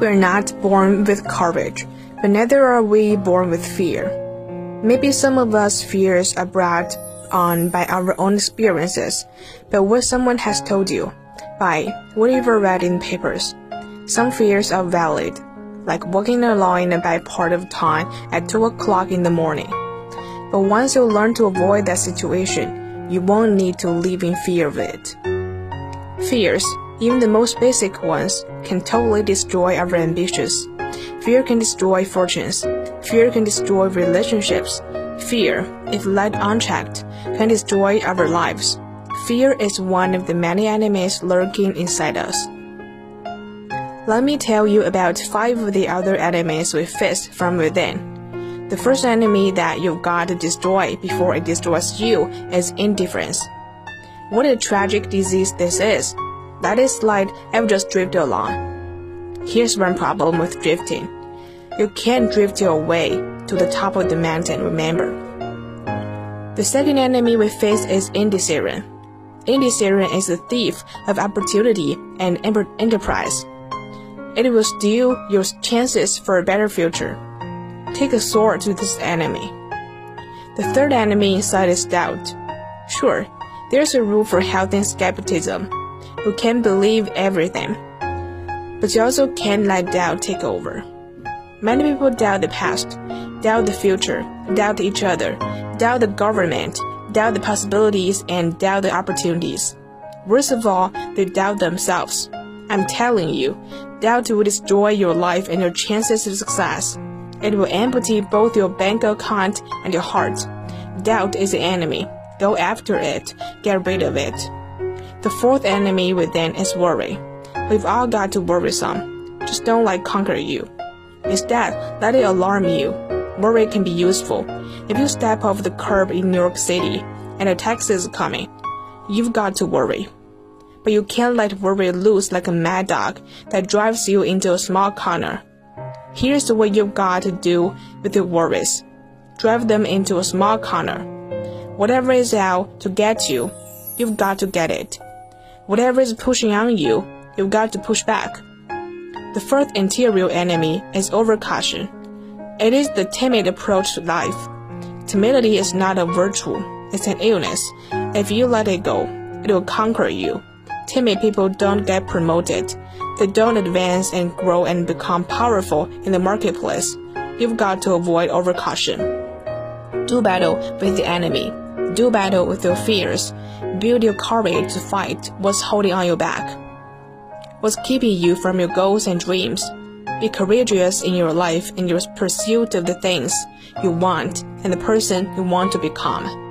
We are not born with courage, but neither are we born with fear. Maybe some of us fears are brought on by our own experiences, but what someone has told you, by what you've read in papers. Some fears are valid, like walking alone in a bad part of town at 2 o'clock in the morning. But once you learn to avoid that situation, you won't need to live in fear of it. Fears, even the most basic ones, can totally destroy our ambitions. Fear can destroy fortunes. Fear can destroy relationships. Fear, if let unchecked, can destroy our lives. Fear is one of the many enemies lurking inside us. Let me tell you about five of the other enemies we face from within. The first enemy that you've got to destroy before it destroys you is indifference. What a tragic disease this is. That is like I've just drifted along. Here's one problem with drifting. You can't drift your way to the top of the mountain, remember. The second enemy we face is indecision. Indecision is the thief of opportunity and enterprise. It will steal your chances for a better future. Take a sword to this enemy. The third enemy inside is doubt. Sure, there's a rule for healthy skepticism. You can't believe everything. But you also can't let doubt take over. Many people doubt the past, doubt the future, doubt each other, doubt the government, doubt the possibilities, and doubt the opportunities. Worst of all, they doubt themselves. I'm telling you, doubt will destroy your life and your chances of success. It will empty both your bank account and your heart. Doubt is the enemy. Go after it. Get rid of it. The fourth enemy within is worry. We've all got to worry some. Just don't let conquer you. Instead, let it alarm you. Worry can be useful. If you step off the curb in New York City and a taxi is coming, you've got to worry. But you can't let worry loose like a mad dog that drives you into a small corner. Here's what you've got to do with your worries. Drive them into a small corner. Whatever is out to get you, you've got to get it. Whatever is pushing on you, you've got to push back. The fourth interior enemy is overcaution. It is the timid approach to life. Timidity is not a virtue, it's an illness. If you let it go, it will conquer you. Timid people don't get promoted. They don't advance and grow and become powerful in the marketplace. You've got to avoid overcaution. Do battle with the enemy. Do battle with your fears. Build your courage to fight what's holding on your back what's keeping you from your goals and dreams. Be courageous in your life in your pursuit of the things you want and the person you want to become.